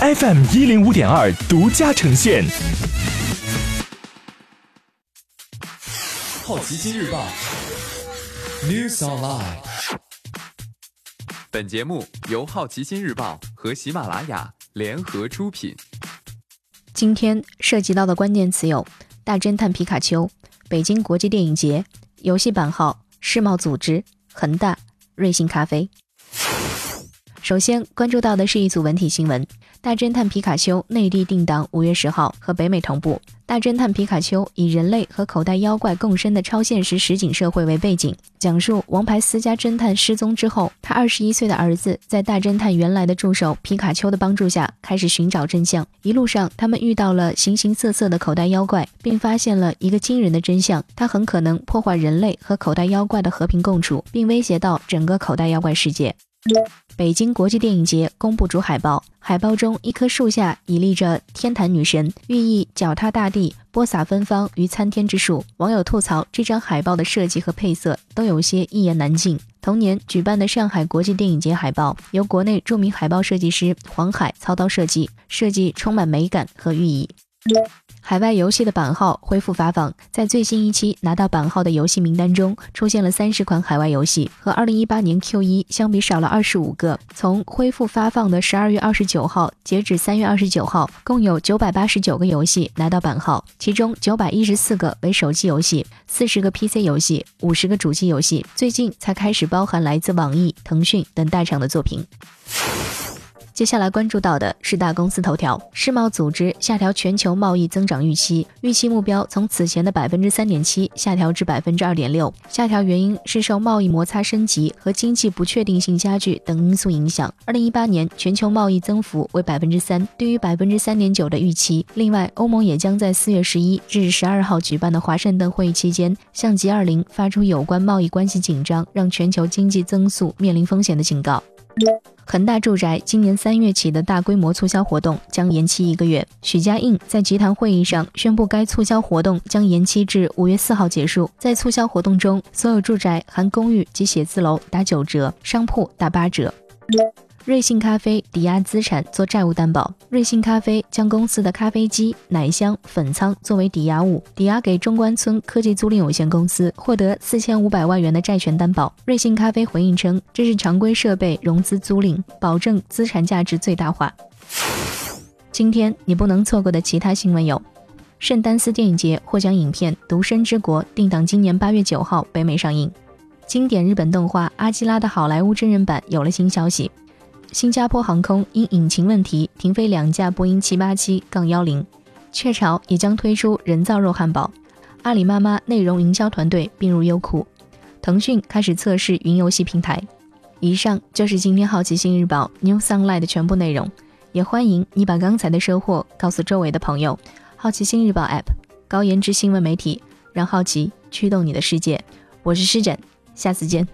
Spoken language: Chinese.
FM 一零五点二独家呈现。好奇心日报 News Online。本节目由好奇心日报和喜马拉雅联合出品。今天涉及到的关键词有：大侦探皮卡丘、北京国际电影节、游戏版号、世贸组织、恒大、瑞幸咖啡。首先关注到的是一组文体新闻：大侦探皮卡丘内地定档五月十号，和北美同步。大侦探皮卡丘以人类和口袋妖怪共生的超现实实景社会为背景，讲述王牌私家侦探失踪之后，他二十一岁的儿子在大侦探原来的助手皮卡丘的帮助下，开始寻找真相。一路上，他们遇到了形形色色的口袋妖怪，并发现了一个惊人的真相：它很可能破坏人类和口袋妖怪的和平共处，并威胁到整个口袋妖怪世界。北京国际电影节公布主海报，海报中一棵树下倚立着天坛女神，寓意脚踏大地，播撒芬芳于参天之树。网友吐槽这张海报的设计和配色都有些一言难尽。同年举办的上海国际电影节海报，由国内著名海报设计师黄海操刀设计，设计充满美感和寓意。海外游戏的版号恢复发放，在最新一期拿到版号的游戏名单中，出现了三十款海外游戏，和二零一八年 Q 一相比少了二十五个。从恢复发放的十二月二十九号截止三月二十九号，共有九百八十九个游戏拿到版号，其中九百一十四个为手机游戏，四十个 PC 游戏，五十个主机游戏。最近才开始包含来自网易、腾讯等大厂的作品。接下来关注到的是大公司头条，世贸组织下调全球贸易增长预期，预期目标从此前的百分之三点七下调至百分之二点六。下调原因是受贸易摩擦升级和经济不确定性加剧等因素影响。二零一八年全球贸易增幅为百分之三，低于百分之三点九的预期。另外，欧盟也将在四月十一至十二号举办的华盛顿会议期间，向 G 二零发出有关贸易关系紧张让全球经济增速面临风险的警告。恒大住宅今年三月起的大规模促销活动将延期一个月。许家印在集团会议上宣布，该促销活动将延期至五月四号结束。在促销活动中，所有住宅含公寓及写字楼打九折，商铺打八折。瑞幸咖啡抵押资产做债务担保。瑞幸咖啡将公司的咖啡机、奶箱、粉仓作为抵押物，抵押给中关村科技租赁有限公司，获得四千五百万元的债权担保。瑞幸咖啡回应称，这是常规设备融资租赁，保证资产价值最大化。今天你不能错过的其他新闻有：圣丹斯电影节获奖影片《独身之国》定档今年八月九号北美上映；经典日本动画《阿基拉》的好莱坞真人版有了新消息。新加坡航空因引擎问题停飞两架波音787-10，雀巢也将推出人造肉汉堡，阿里妈妈内容营销团队并入优酷，腾讯开始测试云游戏平台。以上就是今天好奇心日报 New Sunlight 的全部内容，也欢迎你把刚才的收获告诉周围的朋友。好奇心日报 App，高颜值新闻媒体，让好奇驱动你的世界。我是施展，下次见。